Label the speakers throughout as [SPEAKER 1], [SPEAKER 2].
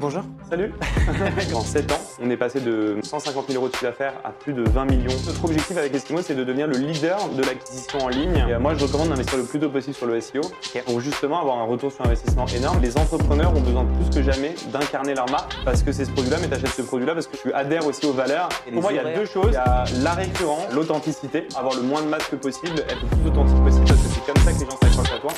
[SPEAKER 1] Bonjour.
[SPEAKER 2] Salut En 7 ans, on est passé de 150 000 euros de chiffre d'affaires à plus de 20 millions. Notre objectif avec Eskimo, c'est de devenir le leader de l'acquisition en ligne. Et euh, moi, je recommande d'investir le plus tôt possible sur le SEO pour justement avoir un retour sur investissement énorme. Les entrepreneurs ont besoin plus que jamais d'incarner leur marque parce que c'est ce produit-là, mais tu achètes ce produit-là parce que tu adhères aussi aux valeurs.
[SPEAKER 1] Et
[SPEAKER 2] Pour moi, il y a deux choses. Il y a la récurrence, l'authenticité, avoir le moins de masques possible, être le plus authentique possible parce que c'est comme ça que les gens s'accrochent à toi.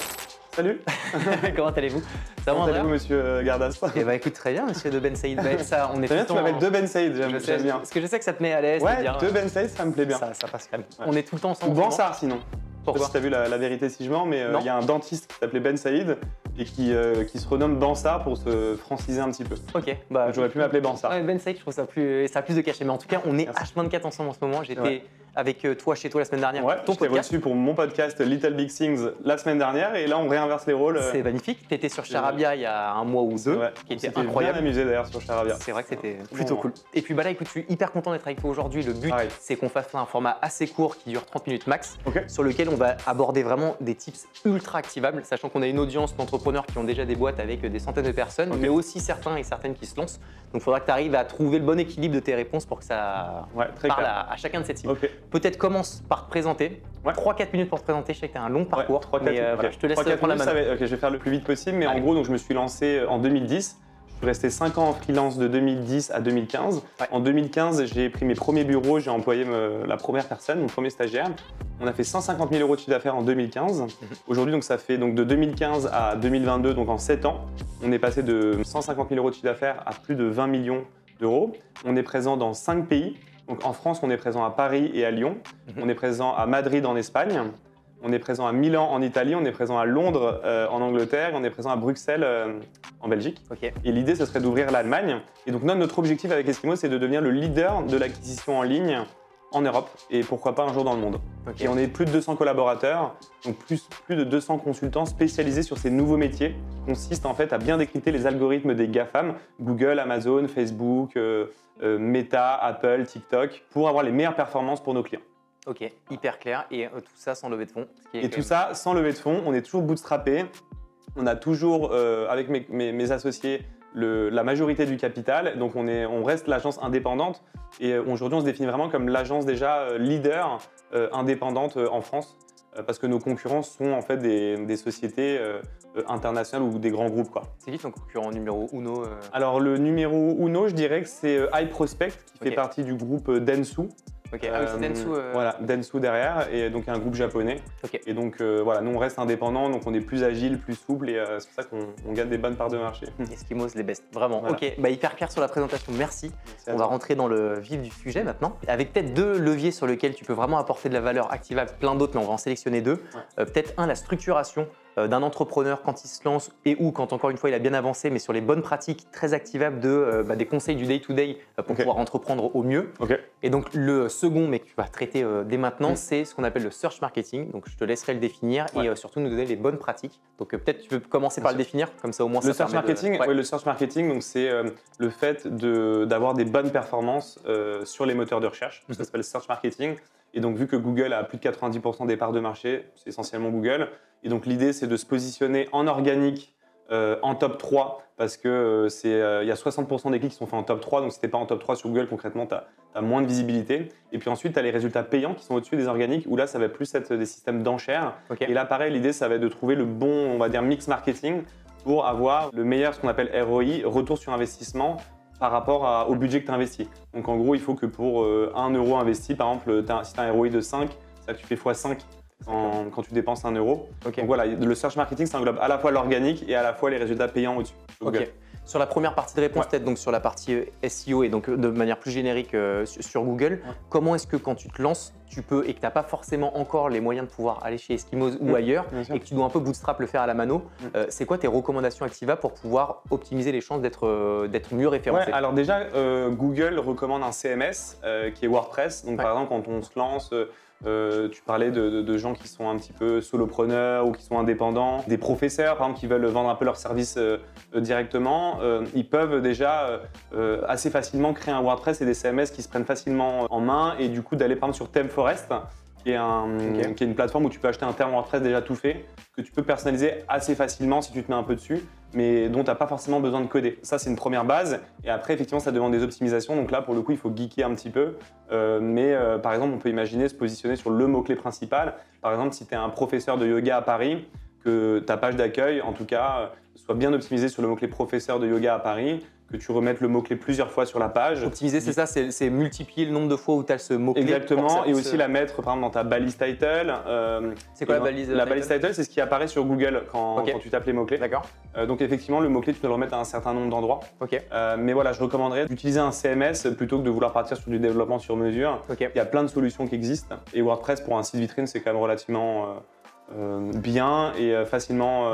[SPEAKER 2] Salut
[SPEAKER 1] Comment allez-vous? Ça va
[SPEAKER 2] Comment allez-vous, monsieur euh, Gardas?
[SPEAKER 1] Eh bah écoute très bien, monsieur de Ben Saïd. Bah, ça, on est
[SPEAKER 2] Très bien, tu m'appelles De Ben Saïd, j'aime bien.
[SPEAKER 1] Parce que je sais que ça te met à l'aise.
[SPEAKER 2] Ouais, De Ben Saïd, ça me plaît bien.
[SPEAKER 1] Ça, ça passe quand même.
[SPEAKER 2] Ouais.
[SPEAKER 1] On est tout le temps ensemble.
[SPEAKER 2] Ou. Bansard sinon.
[SPEAKER 1] Pourquoi
[SPEAKER 2] Je sais pas si t'as vu la, la vérité si je mens, mais euh, il y a un dentiste qui s'appelait Ben Saïd et qui, euh, qui se renomme Bansard pour se franciser un petit peu.
[SPEAKER 1] Ok, bah
[SPEAKER 2] J'aurais pu m'appeler Bansard.
[SPEAKER 1] Ouais, Ben Saïd, je trouve ça plus, ça a plus de cachet. Mais en tout cas, on est
[SPEAKER 2] Merci.
[SPEAKER 1] H24 ensemble en ce moment. J'étais
[SPEAKER 2] Ouais.
[SPEAKER 1] avec euh, toi chez toi la semaine dernière.
[SPEAKER 2] Ouais,
[SPEAKER 1] ton
[SPEAKER 2] je t'ai reçu pour mon podcast Little Big Things la semaine dernière et là on réinverse les rôles.
[SPEAKER 1] C'est magnifique. Tu étais sur Charabia il y a un mois ou deux,
[SPEAKER 2] ouais.
[SPEAKER 1] qui était incroyable.
[SPEAKER 2] bien amusé d'ailleurs sur Charabia.
[SPEAKER 1] C'est vrai que c'était plutôt cool. Et puis bah là, écoute, je suis hyper content d'être avec toi aujourd'hui. Le but,
[SPEAKER 2] Pareil.
[SPEAKER 1] c'est qu'on fasse un format assez court qui dure 30 minutes max,
[SPEAKER 2] Ok.
[SPEAKER 1] sur lequel on va aborder vraiment des tips ultra activables, sachant qu'on a une audience d'entrepreneurs qui ont déjà des boîtes avec des centaines de personnes, mais aussi certains et certaines qui se lancent. Donc il faudra que tu arrives à trouver le bon équilibre de tes réponses pour que ça
[SPEAKER 2] Ouais, très
[SPEAKER 1] parle à, à chacun de ces cibles.
[SPEAKER 2] Ok.
[SPEAKER 1] Peut-être commence par te présenter.
[SPEAKER 2] Ouais.
[SPEAKER 1] 3-4 minutes pour te présenter. Je sais que tu as un long parcours.
[SPEAKER 2] Ouais, trois,
[SPEAKER 1] mais
[SPEAKER 2] quatre-
[SPEAKER 1] euh,
[SPEAKER 2] ok.
[SPEAKER 1] voilà, je te laisse prendre la main.
[SPEAKER 2] va- je vais faire le plus vite possible, mais en gros, donc, je me suis lancé en 2010. Je suis resté 5 ans en freelance de 2010 à 2015.
[SPEAKER 1] Ouais.
[SPEAKER 2] En 2015, j'ai pris mes premiers bureaux, j'ai employé me- la première personne, mon premier stagiaire. On a fait 150 000 euros de chiffre d'affaires en 2015.
[SPEAKER 1] Mhm.
[SPEAKER 2] Aujourd'hui, donc ça fait donc de 2015 à 2022, donc en 7 ans, on est passé de 150 000 euros de chiffre d'affaires à plus de 20 millions d'euros. On est présent dans 5 pays. Donc en France, on est présent à Paris et à Lyon.
[SPEAKER 1] Mhm.
[SPEAKER 2] On est présent à Madrid en Espagne. On est présent à Milan en Italie, on est présent à Londres euh, en Angleterre, on est présent à Bruxelles euh, en Belgique. Et l'idée, ce serait d'ouvrir l'Allemagne. Et donc, notre, notre objectif avec Eskimo, c'est de devenir le leader de l'acquisition en ligne en Europe et pourquoi pas un jour dans le monde. Et on est plus de 200 collaborateurs, donc plus, plus de 200 consultants spécialisés sur ces nouveaux métiers qui consistent en fait à bien décrypter les algorithmes des GAFAM, Google, Amazon, Facebook, euh, euh, Meta, Apple, TikTok, pour avoir les meilleures performances pour nos clients.
[SPEAKER 1] Ok, hyper clair. Et euh, tout ça sans lever de fonds. ce qui est
[SPEAKER 2] Et
[SPEAKER 1] quand
[SPEAKER 2] tout
[SPEAKER 1] même-
[SPEAKER 2] ça sans lever de fonds, on est toujours bootstrappé. On a toujours, euh, avec mes, mes- mes associés, le- la majorité du capital. Donc on, est, on reste l'agence indépendante. Et euh, aujourd'hui, on se définit vraiment comme l'agence déjà euh, leader euh, indépendante euh, en France. euh, parce que nos concurrents sont en fait des, des sociétés euh, euh, internationales ou des grands groupes. Quoi.
[SPEAKER 1] C'est qui ton concurrent numéro uno euh,
[SPEAKER 2] Alors le numéro uno, je dirais que c'est euh, iProspect, qui
[SPEAKER 1] Ok.
[SPEAKER 2] fait partie du groupe euh, Dentsu.
[SPEAKER 1] Ok, ah oui, c'est
[SPEAKER 2] Euh,
[SPEAKER 1] Densu. euh,
[SPEAKER 2] Voilà, Dentsu derrière, et donc un groupe japonais.
[SPEAKER 1] Ok.
[SPEAKER 2] Et donc euh, voilà, nous on reste indépendants, donc on est plus agile, plus souple, et euh, c'est pour ça qu'on on gagne des bonnes parts de marché.
[SPEAKER 1] Eskimos, les best. Vraiment.
[SPEAKER 2] Voilà.
[SPEAKER 1] Ok, bah, hyper clair sur la présentation. Merci. On va rentrer dans le vif du sujet maintenant. Avec peut-être deux leviers sur lesquels tu peux vraiment apporter de la valeur activable, plein d'autres, mais on va en sélectionner deux. Euh, peut-être un, la structuration euh, d'un entrepreneur quand il se lance et ou quand encore une fois il a bien avancé, mais sur les bonnes pratiques très activables de, euh, bah, des conseils du day-to-day euh, pour pouvoir entreprendre au mieux. Et donc le second, mais que tu vas traiter euh, dès maintenant,
[SPEAKER 2] Mm.
[SPEAKER 1] c'est ce qu'on appelle le search marketing. Donc je te laisserai le définir
[SPEAKER 2] Ouais.
[SPEAKER 1] et euh, surtout nous donner les bonnes pratiques. Donc euh, peut-être tu peux commencer
[SPEAKER 2] Bien
[SPEAKER 1] par
[SPEAKER 2] sûr.
[SPEAKER 1] le définir, comme ça au moins
[SPEAKER 2] Le
[SPEAKER 1] ça
[SPEAKER 2] search
[SPEAKER 1] de-
[SPEAKER 2] marketing,
[SPEAKER 1] Ouais.
[SPEAKER 2] ouais, le search marketing, c'est euh, le fait de- d'avoir des bonnes performances euh, sur les moteurs de recherche.
[SPEAKER 1] Mhm.
[SPEAKER 2] Ça s'appelle search marketing. Et donc vu que Google a plus de 90% des parts de marché, c'est essentiellement Google. Et donc l'idée c'est de se positionner en organique euh, en top 3 parce que euh, c'est euh, il y a 60% des clics qui sont faits en top 3. Donc si t'es pas en top 3 sur Google, concrètement, tu as, moins de visibilité. Et puis ensuite, tu as les résultats payants qui sont au-dessus des organiques où là, ça va plus être des systèmes d'enchères. Et là, pareil, l'idée, ça va être de trouver le bon, on va dire, mix marketing pour avoir le meilleur, ce qu'on appelle ROI, retour sur investissement, par rapport à- au budget que tu investis. Donc en gros, il faut que pour euh, 1 euro investi, par exemple, si tu as un ROI de 5, ça tu fais x5 quand, quand tu dépenses 1 euro. Donc voilà, le search marketing, ça englobe à la fois l'organique et à la fois les résultats payants au-dessus. Google.
[SPEAKER 1] Sur la première partie de réponse,
[SPEAKER 2] Ouais.
[SPEAKER 1] peut-être donc sur la partie euh, SEO et donc euh, de manière plus générique euh, sur sur Google,
[SPEAKER 2] Ouais.
[SPEAKER 1] comment est-ce que quand tu te lances, tu peux et que tu n'as pas forcément encore les moyens de pouvoir aller chez Eskimos ou
[SPEAKER 2] Mm.
[SPEAKER 1] ailleurs et que tu dois un peu bootstrap le faire à la mano,
[SPEAKER 2] Mm.
[SPEAKER 1] euh, c'est quoi tes recommandations activables pour pouvoir optimiser les chances d'être euh, d'être mieux référencé?
[SPEAKER 2] Ouais, alors déjà, euh, Google recommande un CMS qui est WordPress. Donc
[SPEAKER 1] Ouais.
[SPEAKER 2] par exemple, quand on se lance, euh, tu parlais de, gens qui sont un petit peu solopreneurs ou qui sont indépendants, des professeurs par exemple qui veulent vendre un peu leurs services euh, directement, euh, ils peuvent déjà assez facilement créer un WordPress et des CMS qui se prennent facilement en main et du coup d'aller par exemple sur ThemeForest qui est, un,
[SPEAKER 1] Ok.
[SPEAKER 2] qui est une plateforme où tu peux acheter un terme WordPress déjà tout fait, que tu peux personnaliser assez facilement si tu te mets un peu dessus, mais dont tu n'as pas forcément besoin de coder. Ça, c'est une première base. Et après, effectivement, ça demande des optimisations. Donc là, pour le coup, il faut geeker un petit peu. Euh, mais euh, par exemple, on peut imaginer se positionner sur le mot-clé principal. Par exemple, si tu es un professeur de yoga à Paris, que ta page d'accueil, en tout cas, euh, soit bien optimisée sur le mot-clé professeur de yoga à Paris, que tu remettes le mot-clé plusieurs fois sur la page.
[SPEAKER 1] Optimiser, c'est ça, c'est multiplier le nombre de fois où tu as ce mot-clé.
[SPEAKER 2] Exactement, et aussi la mettre par exemple dans ta balise title. euh,
[SPEAKER 1] C'est quoi la balise
[SPEAKER 2] La
[SPEAKER 1] title
[SPEAKER 2] balise title, c'est ce qui apparaît sur Google quand, tu tapes les mots-clés.
[SPEAKER 1] D'accord,
[SPEAKER 2] Euh, donc effectivement, le mot-clé, tu peux le remettre à un certain nombre d'endroits.
[SPEAKER 1] ok,
[SPEAKER 2] Euh, mais voilà, je recommanderais d'utiliser un CMS plutôt que de vouloir partir sur du développement sur mesure.
[SPEAKER 1] ok.
[SPEAKER 2] Il y a plein de solutions qui existent. Et WordPress, pour un site vitrine, c'est quand même relativement bien et facilement...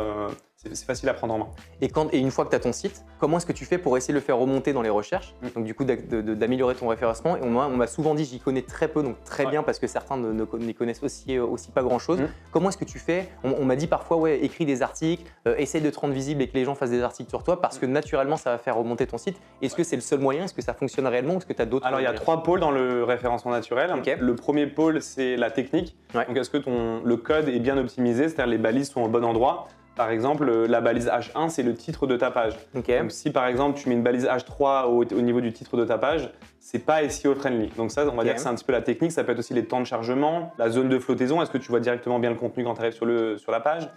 [SPEAKER 2] euh, c'est facile à prendre en main.
[SPEAKER 1] Et, quand, et une fois que tu as ton site, comment est-ce que tu fais pour essayer de le faire remonter dans les recherches
[SPEAKER 2] Mm.
[SPEAKER 1] Donc du coup, d'améliorer ton référencement. Et on m'a souvent dit, j'y connais très peu, donc très
[SPEAKER 2] Ouais.
[SPEAKER 1] bien parce que certains ne, connaissent aussi, euh, aussi pas grand-chose.
[SPEAKER 2] Mm.
[SPEAKER 1] Comment est-ce que tu fais? On, on m'a dit parfois, ouais, écris des articles, euh, essaye de te rendre visible et que les gens fassent des articles sur toi parce que naturellement, ça va faire remonter ton site. Est-ce que c'est le seul moyen? Est-ce que ça fonctionne réellement? Est-ce que tu as d'autres
[SPEAKER 2] Alors, il y a
[SPEAKER 1] moyens
[SPEAKER 2] trois pôles dans le référencement naturel. Le premier pôle, c'est la technique.
[SPEAKER 1] Ouais.
[SPEAKER 2] Donc, est-ce que ton, le code est bien optimisé, c'est-à-dire les balises sont au bon endroit? Par exemple, euh, la balise H1, c'est le titre de ta page. Donc, si par exemple tu mets une balise H3 au, au niveau du titre de ta page, c'est pas SEO friendly. Donc ça, on va dire que c'est un petit peu la technique. Ça peut être aussi les temps de chargement, la zone de flottaison. Est-ce que tu vois directement bien le contenu quand tu arrives sur, le, sur la page?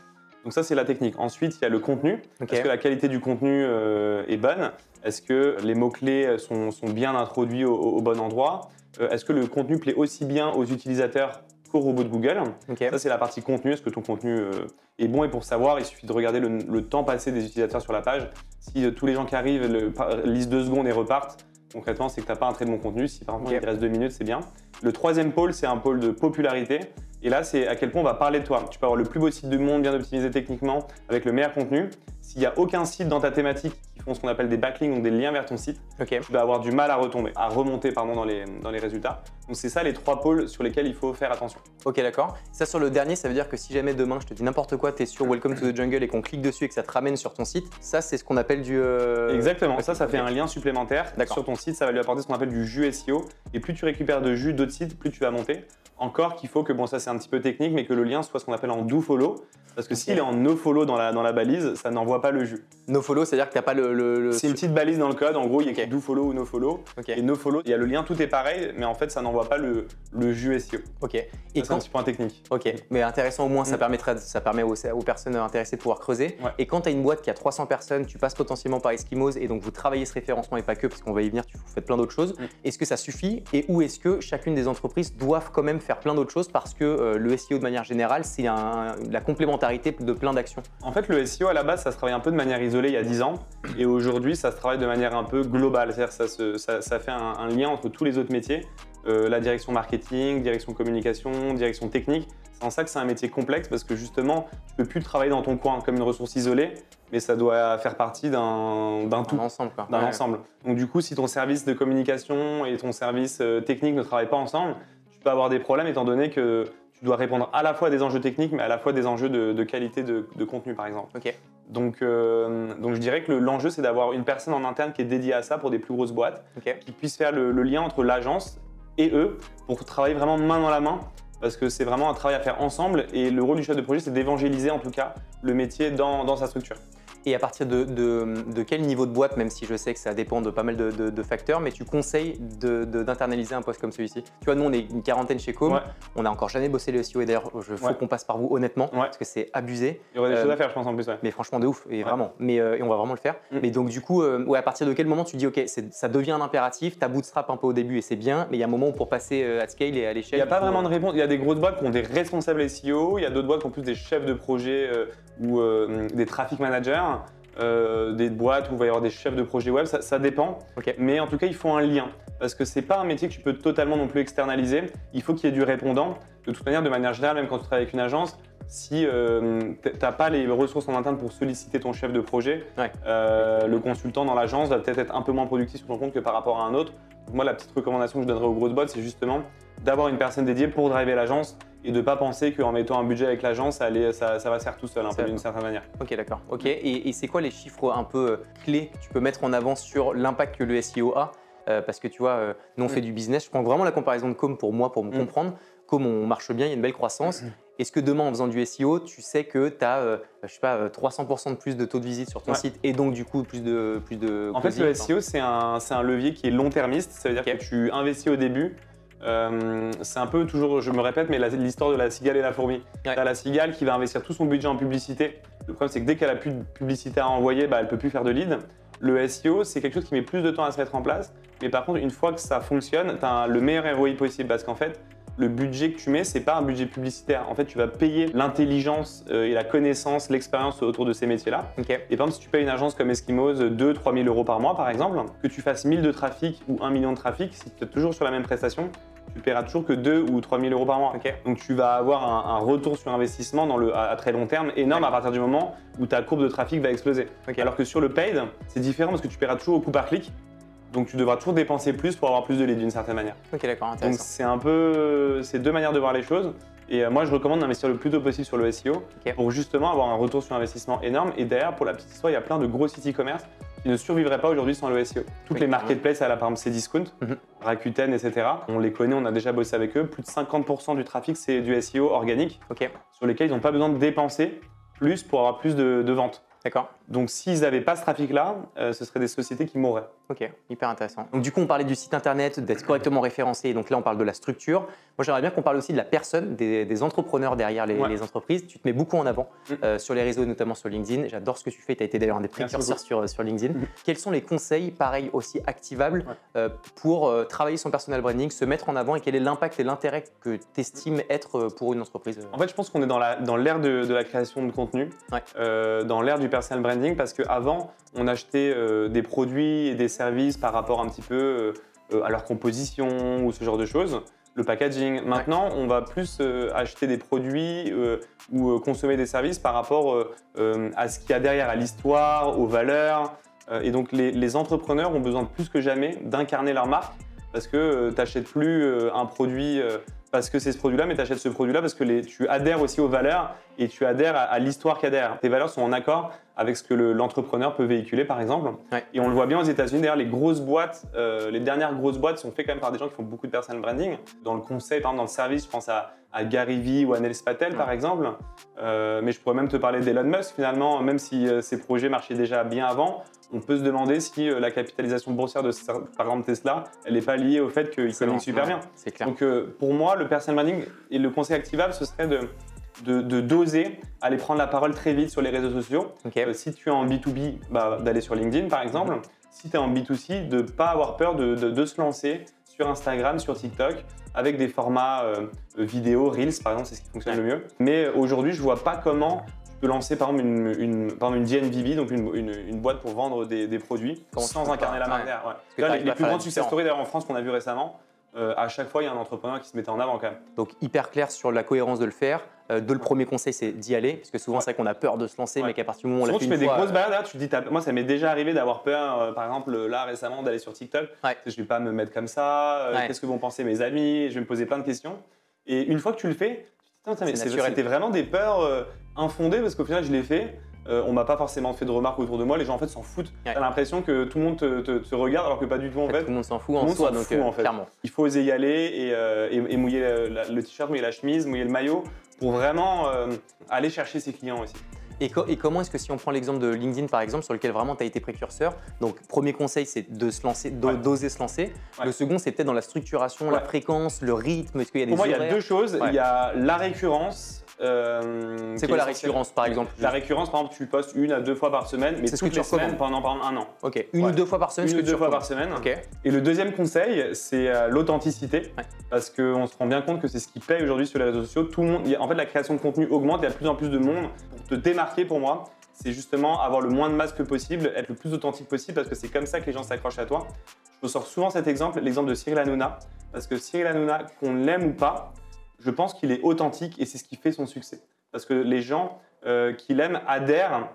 [SPEAKER 2] Donc ça, c'est la technique. Ensuite, il y a le contenu. Est-ce que la qualité du contenu euh, est bonne? Est-ce que les mots-clés sont, sont bien introduits au, au bon endroit? Euh, Est-ce que le contenu plaît aussi bien aux utilisateurs robots de Google ça, c'est la partie contenu. Est-ce que ton contenu euh, est bon Et pour savoir, il suffit de regarder le, le temps passé des utilisateurs sur la page. Si euh, tous les gens qui arrivent le, lisent deux secondes et repartent, concrètement, c'est que tu n'as pas un très bon contenu. Si par exemple il reste deux minutes, c'est bien. Le troisième pôle, c'est un pôle de popularité. Et là, c'est à quel point on va parler de toi. Tu peux avoir le plus beau site du monde, bien optimisé techniquement, avec le meilleur contenu. S'il n'y a aucun site dans ta thématique qui font ce qu'on appelle des backlinks, donc des liens vers ton site, tu vas avoir du mal à retomber, à remonter pardon, dans, les, dans les résultats. Donc c'est ça les trois pôles sur lesquels il faut faire attention.
[SPEAKER 1] Ok, d'accord. Ça, sur le dernier, ça veut dire que si jamais demain, je te dis n'importe quoi, tu es sur Welcome to the Jungle et qu'on clique dessus et que ça te ramène sur ton site, ça, c'est ce qu'on appelle du. euh,
[SPEAKER 2] Exactement, ça, ça fait un lien supplémentaire sur ton site, ça va lui apporter ce qu'on appelle du jus SEO. Et plus tu récupères de jus d'autres sites, plus tu vas monter. Encore qu'il faut que, bon, ça c'est un petit peu technique, mais que le lien soit ce qu'on appelle en do follow. Parce que s'il est en no follow dans la, dans la balise, ça n'envoie pas le jus.
[SPEAKER 1] No follow, c'est-à-dire que tu n'as pas le. le- le-
[SPEAKER 2] C'est une petite balise dans le code, en gros, il y a
[SPEAKER 1] Ok.
[SPEAKER 2] écrit do follow ou no follow. Et no follow, il y a le lien, tout est pareil, mais en fait, ça n'envoie pas le, le jus SEO.
[SPEAKER 1] ok. Et
[SPEAKER 2] Ça, C'est un petit point technique.
[SPEAKER 1] Ok, mais intéressant au moins, ça,
[SPEAKER 2] Mm.
[SPEAKER 1] permettra, ça permet aux, aux personnes intéressées de pouvoir creuser.
[SPEAKER 2] Ouais.
[SPEAKER 1] Et quand tu as une boîte qui a 300 personnes, tu passes potentiellement par Eskimos et donc vous travaillez ce référencement et pas que, parce qu'on va y venir, tu faites plein d'autres choses.
[SPEAKER 2] Mm.
[SPEAKER 1] Est-ce que ça suffit? Et où est-ce que chacune des entreprises doivent quand même faire plein d'autres choses parce que euh, le SEO de manière générale, c'est un- la complémentarité de plein d'actions
[SPEAKER 2] En fait, le SEO à la base, ça se travaille un peu de manière isolée il y a 10 ans, et aujourd'hui, ça se travaille de manière un peu globale. C'est-à-dire, ça, se- ça, ça fait un, un lien entre tous les autres métiers, Euh, la direction marketing, direction communication, direction technique. C'est en ça que c'est un métier complexe parce que justement, tu peux plus travailler dans ton coin comme une ressource isolée, mais ça doit faire partie d'un d'un tout
[SPEAKER 1] en ensemble.
[SPEAKER 2] D'un
[SPEAKER 1] Ouais.
[SPEAKER 2] ensemble. Donc du coup, si ton service de communication et ton service euh, technique ne travaillent pas ensemble, tu peux avoir des problèmes étant donné que tu dois répondre à la fois à des enjeux techniques, mais à la fois des enjeux de, de qualité de, de contenu, par exemple. Donc, euh, donc je dirais que le- l'enjeu, c'est d'avoir une personne en interne qui est dédiée à ça pour des plus grosses boîtes, qui puisse faire le, le lien entre l'agence et eux pour travailler vraiment main dans la main. Parce que c'est vraiment un travail à faire ensemble et le rôle du chef de projet, c'est d'évangéliser en tout cas le métier dans, dans sa structure.
[SPEAKER 1] Et à partir de, de- de quel niveau de boîte, même si je sais que ça dépend de pas mal de, facteurs, mais tu conseilles d'internaliser un poste comme celui-ci? Tu vois, nous, on est une quarantaine chez Com.
[SPEAKER 2] Ouais.
[SPEAKER 1] On n'a encore jamais bossé le SEO et d'ailleurs, il faut
[SPEAKER 2] Ouais.
[SPEAKER 1] qu'on passe par vous honnêtement,
[SPEAKER 2] Ouais.
[SPEAKER 1] parce que c'est abusé.
[SPEAKER 2] Il y aurait des
[SPEAKER 1] Euh,
[SPEAKER 2] choses à faire, je pense, en plus.
[SPEAKER 1] Mais franchement, de ouf, et vraiment. Mais, euh, et on va vraiment le faire.
[SPEAKER 2] Mm.
[SPEAKER 1] Mais donc, du coup, euh, ouais, à partir de quel moment tu dis, OK, ça devient un impératif, tu bootstrap un peu au début et c'est bien, mais il y a un moment où pour passer à scale et à
[SPEAKER 2] Il
[SPEAKER 1] l'échelle.
[SPEAKER 2] n'y a pas vraiment de réponse. Il y a des grosses boîtes qui ont des responsables SEO, il y a d'autres boîtes qui ont plus des chefs de projet ou euh, des traffic managers, euh, des boîtes où il va y avoir des chefs de projet web, ça, ça dépend. Mais en tout cas, il faut un lien. Parce que c'est pas un métier que tu peux totalement non plus externaliser. Il faut qu'il y ait du répondant. De toute manière, de manière générale, même quand tu travailles avec une agence, si euh, tu n'as pas les ressources en interne pour solliciter ton chef de projet,
[SPEAKER 1] Ouais.
[SPEAKER 2] euh, le consultant dans l'agence va peut-être être un peu moins productif sur ton compte que par rapport à un autre. Moi, la petite recommandation que je donnerais aux grosses boîtes, c'est justement d'avoir une personne dédiée pour driver l'agence et de ne pas penser qu'en mettant un budget avec l'agence, ça, ça, ça va se faire tout seul, un peu d'une certaine manière.
[SPEAKER 1] Ok, d'accord. Ok, et, et c'est quoi les chiffres un peu euh, clés que tu peux mettre en avant sur l'impact que le SEO a? Euh, Parce que tu vois, euh, nous on
[SPEAKER 2] Mm.
[SPEAKER 1] fait du business. Je prends vraiment la comparaison de com pour moi, pour me
[SPEAKER 2] Mm.
[SPEAKER 1] comprendre. comme on marche bien, il y a une belle croissance. Est-ce que demain, en faisant du SEO, tu sais que tu as, euh, je sais pas, euh, 300% de plus de taux de visite sur ton
[SPEAKER 2] Ouais.
[SPEAKER 1] site et donc du coup plus de plus de
[SPEAKER 2] En fait, le
[SPEAKER 1] enfin,
[SPEAKER 2] SEO, c'est un, un levier qui est long-termiste. Ça veut dire que tu investis au début. Euh, c'est un peu toujours, je me répète, mais l'histoire de la cigale et la fourmi.
[SPEAKER 1] Ouais.
[SPEAKER 2] T'as la cigale qui va investir tout son budget en publicité. Le problème, c'est que dès qu'elle a plus de publicité à envoyer, bah, elle peut plus faire de lead. Le SEO, c'est quelque chose qui met plus de temps à se mettre en place. Mais par contre, une fois que ça fonctionne, tu as le meilleur ROI possible parce qu'en fait, le budget que tu mets, c'est pas un budget publicitaire. En fait, tu vas payer l'intelligence euh, et la connaissance, l'expérience autour de ces métiers-là. Et par exemple, si tu payes une agence comme Eskimos 2-3 000 euros par mois, par exemple, que tu fasses 1000 de trafic ou 1 million de trafic, si tu es toujours sur la même prestation, tu paieras toujours que 2 ou 3 000 euros par mois. Donc tu vas avoir un, un retour sur investissement dans le, à, à très long terme énorme à partir du moment où ta courbe de trafic va exploser. Alors que sur le paid, c'est différent parce que tu paieras toujours au coup par clic. Donc tu devras toujours dépenser plus pour avoir plus de leads d'une certaine manière.
[SPEAKER 1] Ok, d'accord,
[SPEAKER 2] Donc c'est un peu, c'est deux manières de voir les choses. Et euh, moi, je recommande d'investir le plus tôt possible sur le SEO pour justement avoir un retour sur investissement énorme. Et derrière, pour la petite histoire, il y a plein de gros sites e-commerce qui ne survivraient pas aujourd'hui sans le SEO. Toutes
[SPEAKER 1] Oui,
[SPEAKER 2] les marketplaces, à la par exemple Cdiscount,
[SPEAKER 1] Mhm.
[SPEAKER 2] Rakuten, etc. On les connaît, on a déjà bossé avec eux. Plus de 50% du trafic, c'est du SEO organique sur lesquels ils n'ont pas besoin de dépenser plus pour avoir plus de, de ventes.
[SPEAKER 1] D'accord.
[SPEAKER 2] Donc s'ils n'avaient pas ce trafic-là, euh, ce seraient des sociétés qui mourraient.
[SPEAKER 1] Ok, hyper intéressant. Donc du coup, on parlait du site internet, d'être correctement référencé. Donc là, on parle de la structure. Moi, j'aimerais bien qu'on parle aussi de la personne, des, des entrepreneurs derrière les,
[SPEAKER 2] Ouais.
[SPEAKER 1] les entreprises. Tu te mets beaucoup en avant
[SPEAKER 2] Mm.
[SPEAKER 1] euh, sur les réseaux, notamment sur LinkedIn. J'adore ce que tu fais. Tu as été d'ailleurs un des précurseurs sur, sur LinkedIn. Quels sont les conseils, pareil, aussi activables
[SPEAKER 2] Ouais.
[SPEAKER 1] euh, pour euh, travailler son personal branding, se mettre en avant et quel est l'impact et l'intérêt que tu estimes être pour une entreprise
[SPEAKER 2] En fait, je pense qu'on est dans l'ère de, de la création de contenu,
[SPEAKER 1] Ouais.
[SPEAKER 2] euh, dans l'ère du personal branding, parce qu'avant, on achetait euh, des produits et des services par rapport un petit peu euh, euh, à leur composition ou ce genre de choses, le packaging. Maintenant, on va plus euh, acheter des produits euh, ou euh, consommer des services par rapport euh, euh, à ce qu'il y a derrière, à l'histoire, aux valeurs. Euh, et donc, les, les entrepreneurs ont besoin plus que jamais d'incarner leur marque parce que tu n'achètes plus euh, un produit euh, parce que c'est ce produit-là, mais tu achètes ce produit-là parce que les- tu adhères aussi aux valeurs et tu adhères à, à l'histoire qu'il y a derrière. Tes valeurs sont en accord avec ce que le- l'entrepreneur peut véhiculer, par exemple.
[SPEAKER 1] Ouais.
[SPEAKER 2] Et on le voit bien aux États-Unis. D'ailleurs, les grosses boîtes, euh, les dernières grosses boîtes sont faites quand même par des gens qui font beaucoup de personal branding. Dans le conseil, par exemple, dans le service, je pense à, à Gary Vee ou à Nels Patel, par exemple. Euh, mais je pourrais même te parler d'Elon Musk, finalement, même si euh, ces projets marchaient déjà bien avant. On peut se demander si euh, la capitalisation boursière de, par exemple, Tesla, elle n'est pas liée au fait qu'il communique super bien.
[SPEAKER 1] C'est clair.
[SPEAKER 2] Donc pour moi, le personal branding et le conseil activable, ce serait de, de, de doser, aller prendre la parole très vite sur les réseaux sociaux. Euh, si tu es en B2B, bah, d'aller sur LinkedIn par exemple. Si tu es en B2C, de ne pas avoir peur de, de- de se lancer sur Instagram, sur TikTok, avec des formats euh, vidéo, Reels par exemple, c'est ce qui fonctionne le mieux. Mais euh, aujourd'hui, je vois pas comment tu peux lancer par exemple une, une, par exemple, une DNVB, donc une, une- une boîte pour vendre des, des produits,
[SPEAKER 1] Comment
[SPEAKER 2] sans incarner
[SPEAKER 1] pas-
[SPEAKER 2] la marque derrière. ouais. Là, les, les plus grandes success stories d'ailleurs en France qu'on a vu récemment, euh, à chaque fois, il y a un entrepreneur qui se mettait en avant quand même.
[SPEAKER 1] Donc hyper clair sur la cohérence de le faire. Euh, de le premier conseil, c'est d'y aller, parce que souvent c'est vrai qu'on a peur de se lancer,
[SPEAKER 2] Ouais.
[SPEAKER 1] mais qu'à partir du moment où on
[SPEAKER 2] Souvent,
[SPEAKER 1] fait
[SPEAKER 2] tu
[SPEAKER 1] une
[SPEAKER 2] fais des
[SPEAKER 1] fois,
[SPEAKER 2] grosses
[SPEAKER 1] euh,
[SPEAKER 2] balades, là, tu te dis, moi ça m'est déjà arrivé d'avoir peur, euh, par exemple là récemment, d'aller sur TikTok.
[SPEAKER 1] Ouais.
[SPEAKER 2] Je vais pas me mettre comme ça, euh,
[SPEAKER 1] Ouais.
[SPEAKER 2] qu'est-ce que vont penser mes amis, je vais me poser plein de questions. Et une fois que tu le fais, c'était vraiment des peurs euh, infondées parce qu'au final je l'ai fait. Euh, on m'a pas forcément fait de remarques autour de moi, les gens en fait s'en foutent.
[SPEAKER 1] Ouais.
[SPEAKER 2] T'as l'impression que tout le monde te, te- te regarde alors que pas du tout en
[SPEAKER 1] en fait,
[SPEAKER 2] fait.
[SPEAKER 1] tout le monde s'en fout
[SPEAKER 2] tout
[SPEAKER 1] en
[SPEAKER 2] monde
[SPEAKER 1] soi, donc
[SPEAKER 2] fout,
[SPEAKER 1] euh,
[SPEAKER 2] en fait.
[SPEAKER 1] clairement.
[SPEAKER 2] Il faut oser y aller et, euh, et- et mouiller le, la- le t-shirt, mouiller la chemise, mouiller le maillot pour vraiment euh, aller chercher ses clients aussi.
[SPEAKER 1] Et, co- et comment est-ce que si on prend l'exemple de LinkedIn par exemple, sur lequel vraiment tu as été précurseur, donc premier conseil c'est de se lancer,
[SPEAKER 2] Ouais.
[SPEAKER 1] d'oser se lancer.
[SPEAKER 2] Ouais.
[SPEAKER 1] Le second c'est peut-être dans la structuration, la fréquence, le rythme, est-ce qu'il y a des
[SPEAKER 2] Pour moi, il y a deux choses. Il y a la récurrence. Euh,
[SPEAKER 1] C'est quoi la récurrence par exemple
[SPEAKER 2] La récurrence, par exemple, tu postes une à deux fois par semaine, mais toutes les semaines pendant par exemple un an.
[SPEAKER 1] Ok, une
[SPEAKER 2] Ouais.
[SPEAKER 1] ou deux fois par semaine
[SPEAKER 2] Une ou deux fois par semaine. Et le deuxième conseil, c'est euh, l'authenticité.
[SPEAKER 1] Ouais.
[SPEAKER 2] Parce qu'on se rend bien compte que c'est ce qui paye aujourd'hui sur les réseaux sociaux. Tout le monde, en fait, la création de contenu augmente, il y a de plus en plus de monde. Pour te démarquer, pour moi, c'est justement avoir le moins de masques possible, être le plus authentique possible, parce que c'est comme ça que les gens s'accrochent à toi. Je ressors souvent cet exemple, l'exemple de Cyril Hanouna. Parce que Cyril Hanouna, qu'on l'aime ou pas, je pense qu'il est authentique et c'est ce qui fait son succès. Parce que les gens euh, qui l'aiment adhèrent.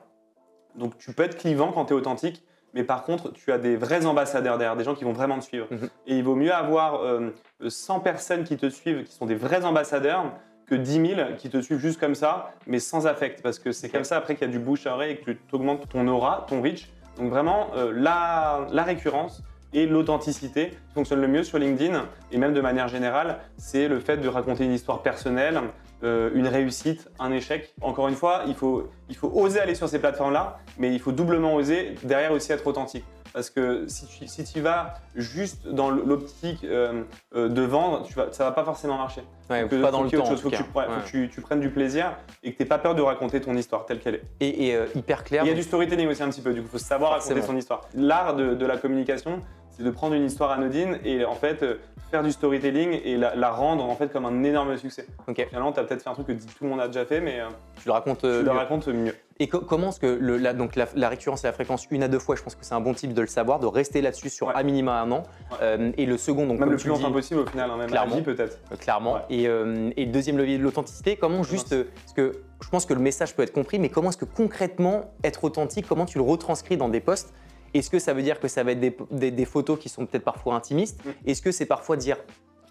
[SPEAKER 2] Donc tu peux être clivant quand tu es authentique, mais par contre, tu as des vrais ambassadeurs derrière, des gens qui vont vraiment te suivre.
[SPEAKER 1] Mhm.
[SPEAKER 2] Et il vaut mieux avoir euh, 100 personnes qui te suivent, qui sont des vrais ambassadeurs, que 10 000 qui te suivent juste comme ça, mais sans affect. Parce que c'est comme ça après qu'il y a du bouche à oreille et que tu augmentes ton aura, ton reach. Donc vraiment, euh, la, la récurrence Et l'authenticité qui fonctionne le mieux sur LinkedIn, et même de manière générale, c'est le fait de raconter une histoire personnelle, euh, une réussite, un échec. Encore une fois, il faut, il faut oser aller sur ces plateformes-là, mais il faut doublement oser derrière aussi être authentique. Parce que si tu, si tu vas juste dans l'optique euh, euh, de vendre, tu vas, ça va pas forcément marcher.
[SPEAKER 1] Ouais, pas dans le temps.
[SPEAKER 2] Il faut, que, tu, faut que tu, tu, prennes du plaisir et que tu n'aies pas peur de raconter ton histoire telle qu'elle est.
[SPEAKER 1] Et, et hyper clair.
[SPEAKER 2] Il y a du storytelling aussi un petit peu, du coup, il faut savoir raconter son histoire. L'art de, de, la communication, c'est de prendre une histoire anodine et en fait faire du storytelling et la, rendre en fait comme un énorme succès.
[SPEAKER 1] Ok.
[SPEAKER 2] Finalement, tu as peut-être fait un truc que tout le monde a déjà fait, mais
[SPEAKER 1] tu le racontes,
[SPEAKER 2] tu
[SPEAKER 1] le
[SPEAKER 2] racontes mieux.
[SPEAKER 1] Et comment est-ce que le, la, donc la, récurrence et la fréquence une à deux fois, je pense que c'est un bon type de le savoir, de rester là-dessus sur à minima un an. Euh, et le second, donc
[SPEAKER 2] même le plus longtemps possible au final, hein, même clairement, peut-être.
[SPEAKER 1] Euh, clairement. Et, euh, et, le deuxième levier de l'authenticité, comment juste parce que je pense que le message peut être compris, mais comment est-ce que concrètement être authentique, comment tu le retranscris dans des posts Est-ce que ça veut dire que ça va être des, des, photos qui sont peut-être parfois intimistes mm. Est-ce que c'est parfois dire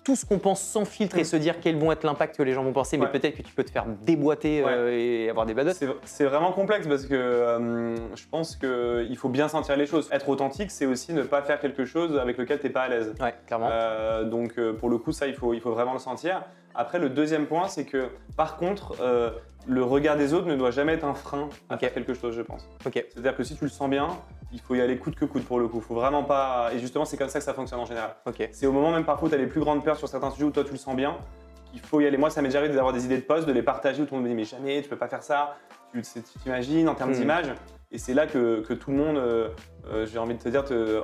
[SPEAKER 1] tout ce qu'on pense sans filtre et mm. se dire quel vont être l'impact que les gens vont penser, mais peut-être que tu peux te faire déboîter euh, et avoir des badottes.
[SPEAKER 2] C'est vraiment complexe parce que euh, je pense qu'il faut bien sentir les choses. Être authentique, c'est aussi ne pas faire quelque chose avec lequel tu n'es pas à l'aise.
[SPEAKER 1] Ouais, clairement.
[SPEAKER 2] Euh, donc pour le coup, ça, il faut, il faut vraiment le sentir. Après, le deuxième point, c'est que par contre, le regard des autres ne doit jamais être un frein à faire quelque chose, je pense. C'est-à-dire que si tu le sens bien, il faut y aller coûte que coûte pour le coup. Faut vraiment pas. Et justement, c'est comme ça que ça fonctionne en général. C'est au moment même parfois où tu as les plus grandes peurs sur certains sujets où toi tu le sens bien, qu'il faut y aller. Moi, ça m'est déjà arrivé d'avoir des idées de poste, de les partager où tout le monde me dit mais jamais, tu peux pas faire ça. Tu t'imagines en termes hmm. d'image. Et c'est là que, tout le monde, euh, euh, j'ai envie de te dire, te,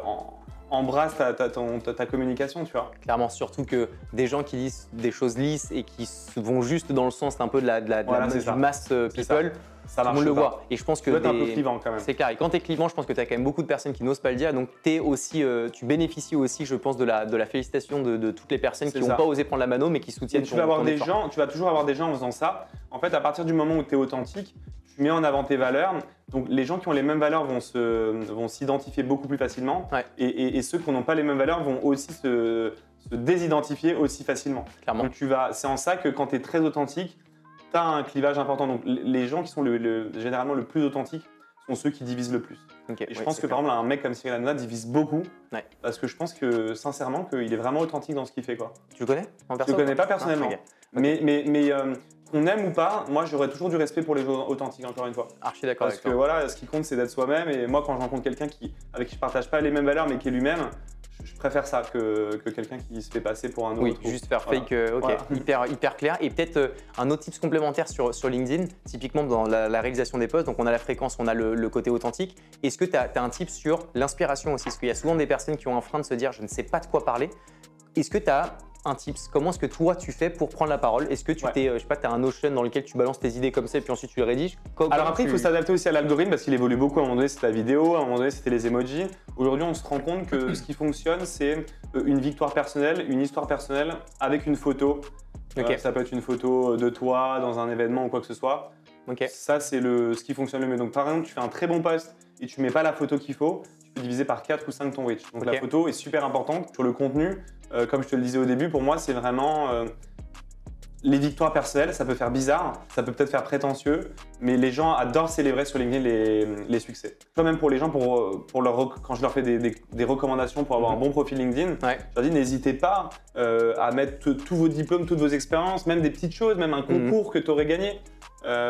[SPEAKER 2] embrasse ta, ta, communication, tu vois.
[SPEAKER 1] Clairement, surtout que des gens qui disent des choses lisses et qui vont juste dans le sens un peu de la, de la, du mass euh, people, ça on le voit. Et je pense que.
[SPEAKER 2] Tu un peu clivant quand même.
[SPEAKER 1] C'est clair. Et quand tu es clivant, je pense que tu as quand même beaucoup de personnes qui n'osent pas le dire. Donc es aussi, euh, tu bénéficies aussi, je pense, de la, de la félicitation de, toutes les personnes qui n'ont pas osé prendre la mano mais qui soutiennent
[SPEAKER 2] tu vas avoir des gens, Tu vas toujours avoir des gens en faisant ça. En fait, à partir du moment où tu es authentique, tu mets en avant tes valeurs. Donc les gens qui ont les mêmes valeurs vont, se, vont s'identifier beaucoup plus facilement. Et, ceux qui n'ont pas les mêmes valeurs vont aussi se, se désidentifier aussi facilement.
[SPEAKER 1] Clairement.
[SPEAKER 2] Donc tu vas, c'est en ça que quand tu es très authentique, tu as un clivage important. Donc les gens qui sont le, généralement le plus authentiques sont ceux qui divisent le plus. et je pense que par exemple un mec comme Cyril Hanouna divise beaucoup parce que je pense que sincèrement qu'il est vraiment authentique dans ce qu'il fait. Quoi.
[SPEAKER 1] Tu le connais
[SPEAKER 2] en Je le connais pas personnellement. Ah, mais, mais, mais euh, qu'on aime ou pas, moi j'aurais toujours du respect pour les gens authentiques, encore une fois.
[SPEAKER 1] Archi d'accord
[SPEAKER 2] Parce que voilà, ce qui compte c'est d'être soi-même. Et moi quand je rencontre quelqu'un qui, avec qui je partage pas les mêmes valeurs mais qui est lui-même, je préfère ça que, que quelqu'un qui se fait passer pour un autre.
[SPEAKER 1] Oui, juste faire fake, euh, ok, hyper, hyper clair. Et peut-être euh, un autre tips complémentaire sur, sur LinkedIn, typiquement dans la, réalisation des posts, donc on a la fréquence, on a le, côté authentique. Est-ce que tu as, as, un tip sur l'inspiration aussi? Parce qu'il y a souvent des personnes qui ont un frein de se dire je ne sais pas de quoi parler. Est-ce que tu as un tips Comment est-ce que toi tu fais pour prendre la parole? Est-ce que tu t'es, euh, je sais pas, as un Notion dans lequel tu balances tes idées comme ça et puis ensuite tu les rédiges?
[SPEAKER 2] Alors après, il faut s'adapter aussi à l'algorithme parce qu'il évolue beaucoup. À un moment donné, c'était la vidéo, à un moment donné, c'était les emojis. Aujourd'hui, on se rend compte que ce qui fonctionne, c'est euh, une victoire personnelle, une histoire personnelle avec une photo. Euh, ça peut être une photo de toi dans un événement ou quoi que ce soit. Ça, c'est le, ce qui fonctionne le mieux. Donc, par exemple, tu fais un très bon post et tu mets pas la photo qu'il faut, tu peux diviser par 4 ou 5 ton reach. Donc, la photo est super importante. Sur le contenu, euh, comme je te le disais au début, pour moi, c'est vraiment euh, les victoires personnelles. Ça peut faire bizarre, ça peut peut-être faire prétentieux, mais les gens adorent célébrer sur LinkedIn les, les succès. Toi, même pour les gens, pour, pour leur, quand je leur fais des, des, recommandations pour avoir un bon profil LinkedIn, je leur dis n'hésitez pas euh, à mettre tous vos diplômes, toutes vos expériences, même des petites choses, même un mhm. concours que tu aurais gagné.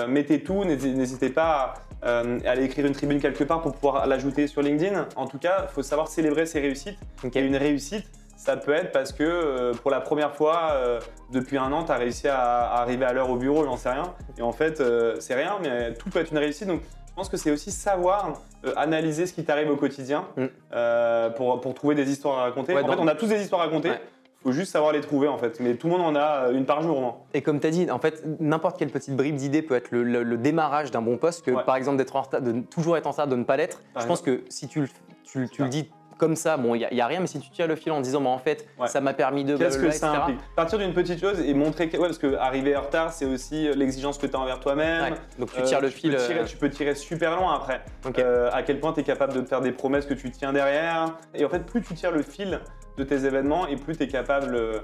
[SPEAKER 2] mettez tout, n'hésitez pas à, aller écrire une tribune quelque part pour pouvoir l'ajouter sur LinkedIn. En tout cas, il faut savoir célébrer ses réussites. Et une réussite, ça peut être parce que euh, pour la première fois euh, depuis un an, tu as réussi à, arriver à l'heure au bureau, j'en sais rien. Et en fait, euh, c'est rien, mais tout peut être une réussite. Donc, je pense que c'est aussi savoir analyser ce qui t'arrive au quotidien mm. pour, pour, trouver des histoires à raconter. en fait, on a tous des histoires à raconter. Faut juste savoir les trouver en fait, mais tout le monde en a une par jour.
[SPEAKER 1] Et comme tu as dit, en fait, n'importe quelle petite bribe d'idée peut être le, démarrage d'un bon poste, que par exemple d'être en retard, de toujours être en retard, de ne pas l'être. Je pense que si tu, tu, tu le dis comme ça, bon, il n'y a, rien, mais si tu tires le fil en disant, bah, en fait, ça m'a permis de.
[SPEAKER 2] Qu'est-ce que ça implique? Partir d'une petite chose et montrer. Ouais, parce qu'arriver en retard, c'est aussi euh, l'exigence que tu as envers toi-même.
[SPEAKER 1] Donc tu tires le fil.
[SPEAKER 2] Euh, tu peux tirer super loin après. Euh, à quel point tu es capable de te faire des promesses que tu tiens derrière. Et en fait, plus tu tires le fil de tes événements et plus tu es capable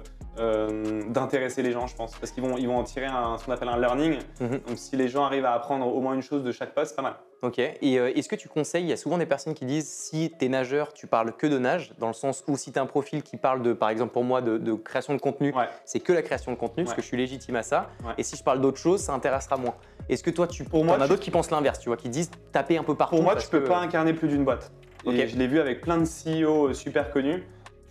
[SPEAKER 2] d'intéresser les gens, je pense. Parce qu'ils vont, ils vont en tirer un, ce qu'on appelle un learning. Mhm. Donc si les gens arrivent à apprendre au moins une chose de chaque poste, c'est pas mal.
[SPEAKER 1] Ok. Et euh, est-ce que tu conseilles, il y a souvent des personnes qui disent si tu es nageur, tu parles que de nage, dans le sens où si tu as un profil qui parle de, par exemple pour moi, de, de création de contenu,
[SPEAKER 2] Ouais.
[SPEAKER 1] c'est que la création de contenu, parce que je suis légitime à ça.
[SPEAKER 2] Ouais.
[SPEAKER 1] Et si je parle d'autre chose, ça intéressera moins. Est-ce que toi, tu
[SPEAKER 2] Pour moi,
[SPEAKER 1] en as
[SPEAKER 2] tu-
[SPEAKER 1] d'autres qui pensent l'inverse, tu vois, qui disent taper un peu partout
[SPEAKER 2] Pour moi, tu peux
[SPEAKER 1] que-
[SPEAKER 2] pas incarner plus d'une boîte. Et
[SPEAKER 1] Ok.
[SPEAKER 2] je l'ai vu avec plein de CEO super connus.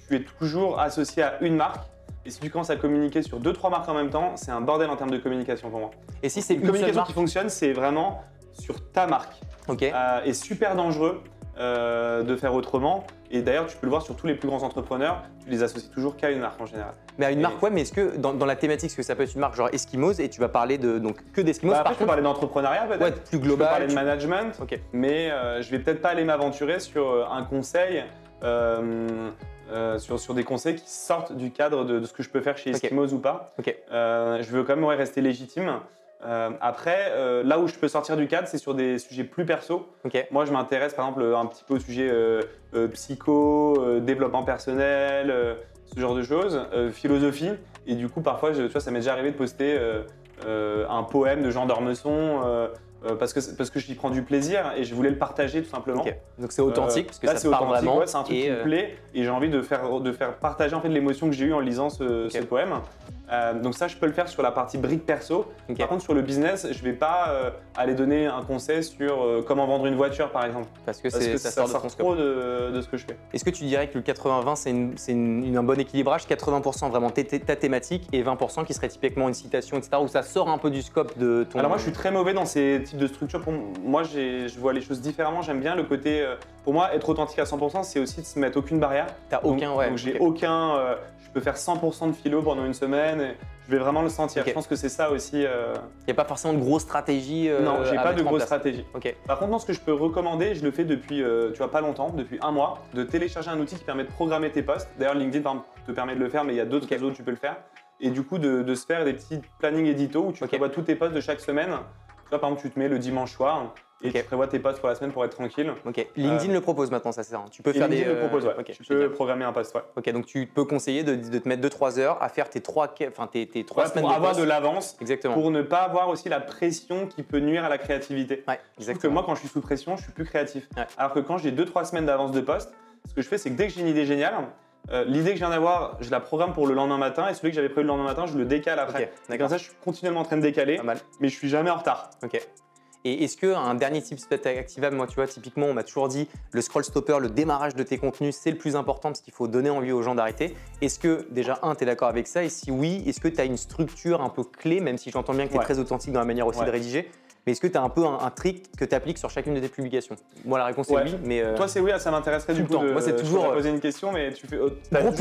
[SPEAKER 2] Tu es toujours associé à une marque. Et si tu commences à communiquer sur deux, trois marques en même temps, c'est un bordel en termes de communication pour moi.
[SPEAKER 1] Et si c'est
[SPEAKER 2] Une communication qui fonctionne, c'est vraiment sur ta marque.
[SPEAKER 1] Ok.
[SPEAKER 2] Euh, et super dangereux euh, de faire autrement. Et d'ailleurs, tu peux le voir sur tous les plus grands entrepreneurs, tu les associes toujours qu'à une marque en général.
[SPEAKER 1] Mais à une
[SPEAKER 2] et-
[SPEAKER 1] marque, ouais, mais est-ce que dans, dans la thématique, est-ce que ça peut être une marque genre Eskimos et tu vas parler de donc que d'Eskimos
[SPEAKER 2] Bah, après,
[SPEAKER 1] par
[SPEAKER 2] je peux parler d'entrepreneuriat peut-être.
[SPEAKER 1] ouais, plus
[SPEAKER 2] Je peux
[SPEAKER 1] global.
[SPEAKER 2] parler de management.
[SPEAKER 1] Ok.
[SPEAKER 2] mais euh, je vais peut-être pas aller m'aventurer sur euh, un conseil, euh, euh, sur, sur des conseils qui sortent du cadre de, de ce que je peux faire chez. Eskimos ou pas. Euh, je veux quand même ouais, rester légitime. Euh, après, là où je peux sortir du cadre, c'est sur des sujets plus perso. Moi, je m'intéresse par exemple un petit peu au sujet psycho, développement personnel, ce genre de choses, philosophie. Et du coup, parfois, je- tu vois, ça m'est déjà arrivé de poster un poème de Jean d'Ormesson euh, euh, parce, que, parce que j'y prends du plaisir et je voulais le partager tout simplement.
[SPEAKER 1] Donc c'est authentique
[SPEAKER 2] Euh,
[SPEAKER 1] parce que
[SPEAKER 2] là,
[SPEAKER 1] ça
[SPEAKER 2] c'est
[SPEAKER 1] parle vraiment.
[SPEAKER 2] ouais, c'est un truc qui
[SPEAKER 1] euh,
[SPEAKER 2] me plaît et j'ai envie de faire, de faire partager en fait l'émotion que j'ai eue en lisant ce, ce poème. Euh, donc ça, je peux le faire sur la partie brique perso. Par contre, sur le business, je vais pas euh, aller donner un conseil sur euh, comment vendre une voiture, par exemple.
[SPEAKER 1] Parce que,
[SPEAKER 2] Parce
[SPEAKER 1] c'est-
[SPEAKER 2] que
[SPEAKER 1] ça,
[SPEAKER 2] ça,
[SPEAKER 1] sort de
[SPEAKER 2] sort trop de, de ce que je fais.
[SPEAKER 1] Est-ce que tu dirais que le 80-20 c'est une- c'est une- une- un bon équilibrage? 80% vraiment ta thématique et 20% qui serait typiquement une citation, etc. où ça sort un peu du scope de ton.
[SPEAKER 2] Alors moi, je suis très mauvais dans ces de structures. Pour moi, je vois les choses différemment. J'aime bien le côté. euh, pour moi, être authentique à 100%, c'est aussi de se mettre aucune barrière.
[SPEAKER 1] T'as
[SPEAKER 2] Donc-
[SPEAKER 1] aucun, ouais.
[SPEAKER 2] Donc j'ai
[SPEAKER 1] ok.
[SPEAKER 2] aucun. euh, je peux faire 100% de philo pendant une semaine. et je vais vraiment le sentir. Je pense que c'est ça aussi. euh,
[SPEAKER 1] Il n'y a pas forcément de grosse stratégie. euh,
[SPEAKER 2] non, j'ai pas de grosse stratégie.
[SPEAKER 1] Ok.
[SPEAKER 2] Par contre, non, ce que je peux recommander, je le fais depuis, euh, tu vois, pas longtemps, depuis un mois, de télécharger un outil qui permet de programmer tes posts. D'ailleurs, LinkedIn par exemple, te permet de le faire, mais il y a d'autres réseaux où tu peux le faire. Et du coup, de, de se faire des petits plannings édito où tu
[SPEAKER 1] Ok.
[SPEAKER 2] prévois tous tes posts de chaque semaine. Tu vois, par exemple, tu te mets le dimanche soir et tu prévois tes posts pour la semaine pour être tranquille.
[SPEAKER 1] Ok. LinkedIn le propose maintenant, ça c'est ça. Tu peux
[SPEAKER 2] Et
[SPEAKER 1] faire
[SPEAKER 2] LinkedIn
[SPEAKER 1] des.
[SPEAKER 2] le propose, ouais.
[SPEAKER 1] Ok.
[SPEAKER 2] tu peux programmer un post, ouais.
[SPEAKER 1] Ok, donc tu peux conseiller de, de te mettre 2-3 heures à faire tes 3 enfin tes, tes trois
[SPEAKER 2] Ouais,
[SPEAKER 1] semaines
[SPEAKER 2] pour
[SPEAKER 1] de
[SPEAKER 2] avoir
[SPEAKER 1] posts.
[SPEAKER 2] de l'avance,
[SPEAKER 1] Exactement.
[SPEAKER 2] pour ne pas avoir aussi la pression qui peut nuire à la créativité.
[SPEAKER 1] Ouais,
[SPEAKER 2] Je trouve que
[SPEAKER 1] exactement.
[SPEAKER 2] moi, quand je suis sous pression, je suis plus créatif.
[SPEAKER 1] Ouais.
[SPEAKER 2] Alors que quand j'ai 2-3 semaines d'avance de poste, ce que je fais, c'est que dès que j'ai une idée géniale, euh, l'idée que je viens d'avoir, je la programme pour le lendemain matin et celui que j'avais prévu le lendemain matin, je le décale après.
[SPEAKER 1] Ok,
[SPEAKER 2] Et
[SPEAKER 1] d'accord.
[SPEAKER 2] comme ça, je suis continuellement en train de décaler,
[SPEAKER 1] mal.
[SPEAKER 2] mais je suis jamais en retard.
[SPEAKER 1] Ok. Et est-ce qu'un dernier type peut-être activable, moi tu vois, typiquement on m'a toujours dit le scroll stopper, le démarrage de tes contenus, c'est le plus important parce qu'il faut donner envie aux gens d'arrêter. Est-ce que déjà, un, tu es d'accord avec ça? Et si oui, est-ce que tu as une structure un peu clé, même si j'entends bien que tu es
[SPEAKER 2] Ouais.
[SPEAKER 1] très authentique dans la manière aussi
[SPEAKER 2] Ouais.
[SPEAKER 1] de rédiger? Mais est-ce que tu as un peu un, un trick que tu appliques sur chacune de tes publications? Moi, la réponse est oui, mais. euh,
[SPEAKER 2] Toi, c'est oui, ça m'intéresserait du coup. de-
[SPEAKER 1] Moi, c'est toujours, euh,
[SPEAKER 2] poser une question, mais tu fais. oh, t'as
[SPEAKER 1] gros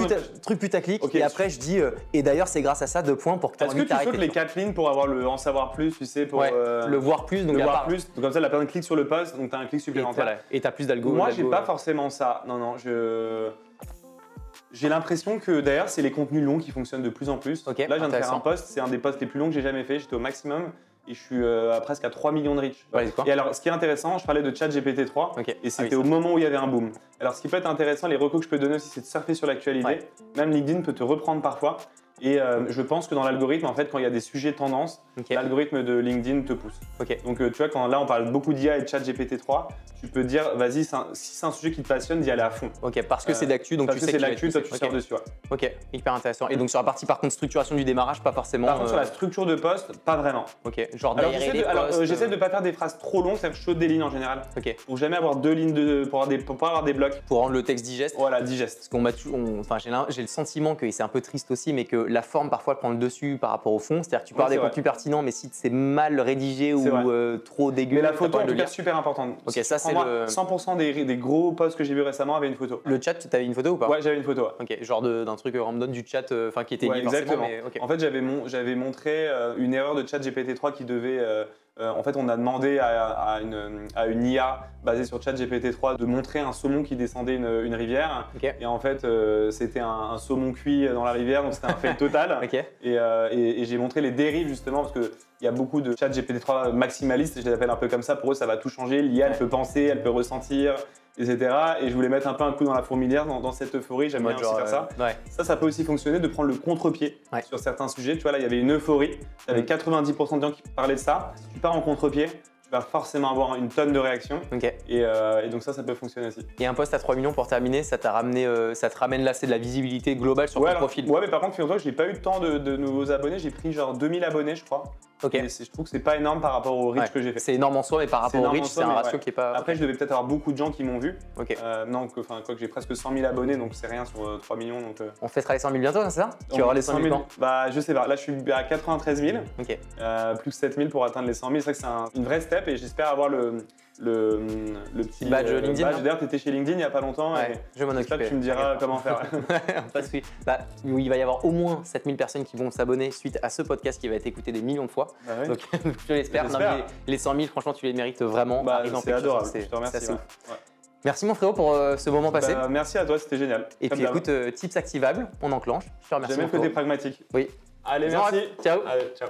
[SPEAKER 1] truc putaclic,
[SPEAKER 2] Ok.
[SPEAKER 1] et après je dis, euh, et d'ailleurs c'est grâce à ça, deux points pour que tu
[SPEAKER 2] Est-ce que tu sautes les quatre lignes pour avoir le en savoir plus, tu sais, pour
[SPEAKER 1] Ouais,
[SPEAKER 2] euh,
[SPEAKER 1] le voir plus, donc
[SPEAKER 2] le voir
[SPEAKER 1] part-
[SPEAKER 2] plus Donc comme ça, la personne clique sur le post, donc tu as un clic supplémentaire.
[SPEAKER 1] Et t'as plus d'algo.
[SPEAKER 2] Moi, j'ai pas
[SPEAKER 1] euh,
[SPEAKER 2] forcément ça. Non, non, je. J'ai l'impression que d'ailleurs, c'est les contenus longs qui fonctionnent de plus en plus. Là, je viens de faire un post, c'est un des posts les plus longs que j'ai jamais fait. J'étais au maximum et je suis euh, à presque à 3 millions de reach.
[SPEAKER 1] Ouais,
[SPEAKER 2] Et alors, ce qui est intéressant, je parlais de ChatGPT 3
[SPEAKER 1] Ok.
[SPEAKER 2] et
[SPEAKER 1] Ah
[SPEAKER 2] c'était
[SPEAKER 1] oui,
[SPEAKER 2] au moment où il y avait un boom. Alors, ce qui peut être intéressant, les recos que je peux donner aussi, c'est de surfer sur l'actualité.
[SPEAKER 1] Ouais.
[SPEAKER 2] Même LinkedIn peut te reprendre parfois. Et euh, je pense que dans l'algorithme, en fait, quand il y a des sujets tendances,
[SPEAKER 1] Ok.
[SPEAKER 2] l'algorithme de LinkedIn te pousse. Donc, euh, tu vois, quand là, on parle beaucoup d'IA et de ChatGPT 3, tu peux dire, vas-y, un- si c'est un sujet qui te passionne, d'y aller à fond.
[SPEAKER 1] Ok, parce que
[SPEAKER 2] Euh,
[SPEAKER 1] c'est d'actu, donc
[SPEAKER 2] Parce
[SPEAKER 1] tu
[SPEAKER 2] que c'est
[SPEAKER 1] être
[SPEAKER 2] toi, tu
[SPEAKER 1] poussé.
[SPEAKER 2] sors dessus. ouais.
[SPEAKER 1] Ok, hyper intéressant. Et donc sur la partie par contre structuration du démarrage, pas forcément.
[SPEAKER 2] Par contre, sur
[SPEAKER 1] euh,
[SPEAKER 2] la structure de poste, pas vraiment.
[SPEAKER 1] Ok, genre
[SPEAKER 2] Alors, j'essaie de, alors, euh, j'essaie de
[SPEAKER 1] euh,
[SPEAKER 2] pas faire des phrases trop longues, que je saute des lignes en général.
[SPEAKER 1] Ok,
[SPEAKER 2] Pour jamais avoir deux lignes de. pour, avoir des, pour pas avoir des blocs.
[SPEAKER 1] pour rendre le texte digeste.
[SPEAKER 2] Voilà, digeste.
[SPEAKER 1] Parce qu'on m'a enfin j'ai le sentiment que c'est un peu triste aussi, mais que la forme parfois prend le dessus par rapport au fond. C'est-à-dire que tu peux
[SPEAKER 2] Ouais,
[SPEAKER 1] avoir des
[SPEAKER 2] vrai.
[SPEAKER 1] contenus pertinents, mais si c'est mal rédigé ou euh, trop dégueu,
[SPEAKER 2] Mais la photo, en tout cas, super importante.
[SPEAKER 1] Ok,
[SPEAKER 2] Si
[SPEAKER 1] ça, c'est le-
[SPEAKER 2] moi, 100% des, des gros posts que j'ai vus récemment avaient une photo.
[SPEAKER 1] Le chat, tu avais une photo ou pas?
[SPEAKER 2] Ouais, j'avais une photo.
[SPEAKER 1] Ok, genre d'un truc euh, random du chat, euh, enfin qui était
[SPEAKER 2] Ouais,
[SPEAKER 1] lié
[SPEAKER 2] exactement.
[SPEAKER 1] mais.
[SPEAKER 2] En fait, j'avais mon- montré euh, une erreur de chat GPT-3 qui devait. Euh, en fait, on a demandé à, à une, à une IA basée sur chat GPT-3 de montrer un saumon qui descendait une, une rivière. Et en fait, euh, c'était un, un saumon cuit dans la rivière, donc c'était un fail total. Et, euh, et- et j'ai montré les dérives justement parce qu'il y a beaucoup de chat GPT-3 maximalistes, je les appelle un peu comme ça. Pour eux, ça va tout changer. L'IA, elle peut penser, elle peut ressentir, etc. Et je voulais mettre un peu un coup dans la fourmilière dans, dans cette euphorie. J'aime bien
[SPEAKER 1] Mode
[SPEAKER 2] aussi faire ça.
[SPEAKER 1] Ouais.
[SPEAKER 2] Ça, ça peut aussi fonctionner de prendre le contre-pied
[SPEAKER 1] Ouais.
[SPEAKER 2] sur certains sujets. Tu vois, là, il y avait une euphorie. Tu avais
[SPEAKER 1] Mm.
[SPEAKER 2] 90% de gens qui parlaient de ça. Si tu pars en contre-pied, vas forcément avoir une tonne de réactions.
[SPEAKER 1] Ok.
[SPEAKER 2] Et, euh, et donc ça, ça peut fonctionner aussi.
[SPEAKER 1] Et un post à 3 millions pour terminer, ça t'a ramené, euh, ça te ramène là, c'est de la visibilité globale sur
[SPEAKER 2] ouais,
[SPEAKER 1] ton
[SPEAKER 2] alors-
[SPEAKER 1] profil.
[SPEAKER 2] ouais, mais par contre, figure-toi que j'ai pas eu tant de, de nouveaux abonnés. J'ai pris genre 2000 abonnés, je crois.
[SPEAKER 1] Ok.
[SPEAKER 2] Et je trouve que c'est pas énorme par rapport au reach
[SPEAKER 1] Ouais.
[SPEAKER 2] que j'ai fait.
[SPEAKER 1] C'est énorme en soi, mais par rapport au reach, c'est un ratio
[SPEAKER 2] ouais.
[SPEAKER 1] qui est pas.
[SPEAKER 2] Après, je devais peut-être avoir beaucoup de gens qui m'ont vu.
[SPEAKER 1] Ok.
[SPEAKER 2] Euh, non, que, quoi que j'ai presque 100 000 abonnés, donc c'est rien sur euh, 3 millions. Donc, euh,
[SPEAKER 1] On fêtera les 100 000 bientôt, hein, c'est ça? Tu auras les 100 000 quand?
[SPEAKER 2] Bah, je sais pas. Là, je suis à 93 000.
[SPEAKER 1] Ok.
[SPEAKER 2] Euh, plus que 7 000 pour atteindre les 100 000. C'est vrai que c'est un- une vraie step et j'espère avoir le, le, le petit
[SPEAKER 1] Badge
[SPEAKER 2] euh,
[SPEAKER 1] LinkedIn, là
[SPEAKER 2] D'ailleurs, tu étais chez LinkedIn il y a pas longtemps.
[SPEAKER 1] Ouais,
[SPEAKER 2] et
[SPEAKER 1] je m'en occuper.
[SPEAKER 2] tu me diras comment faire.
[SPEAKER 1] Pas de souci. Bah, oui, il va y avoir au moins 7000 personnes qui vont s'abonner suite à ce podcast qui va être écouté des millions de fois.
[SPEAKER 2] Bah.
[SPEAKER 1] Donc, je l'espère. Les, les 100 000, franchement, tu les mérites vraiment.
[SPEAKER 2] Bah, c'est adorable. Je te remercie. ouais.
[SPEAKER 1] Merci mon frérot pour euh, ce moment passé.
[SPEAKER 2] Bah, merci à toi, c'était génial.
[SPEAKER 1] Et
[SPEAKER 2] Comme
[SPEAKER 1] puis écoute, euh, tips activables, on enclenche. Je te remercie.
[SPEAKER 2] J'aime le côté pragmatique.
[SPEAKER 1] Oui.
[SPEAKER 2] Allez, merci.
[SPEAKER 1] Ciao.
[SPEAKER 2] Allez, ciao.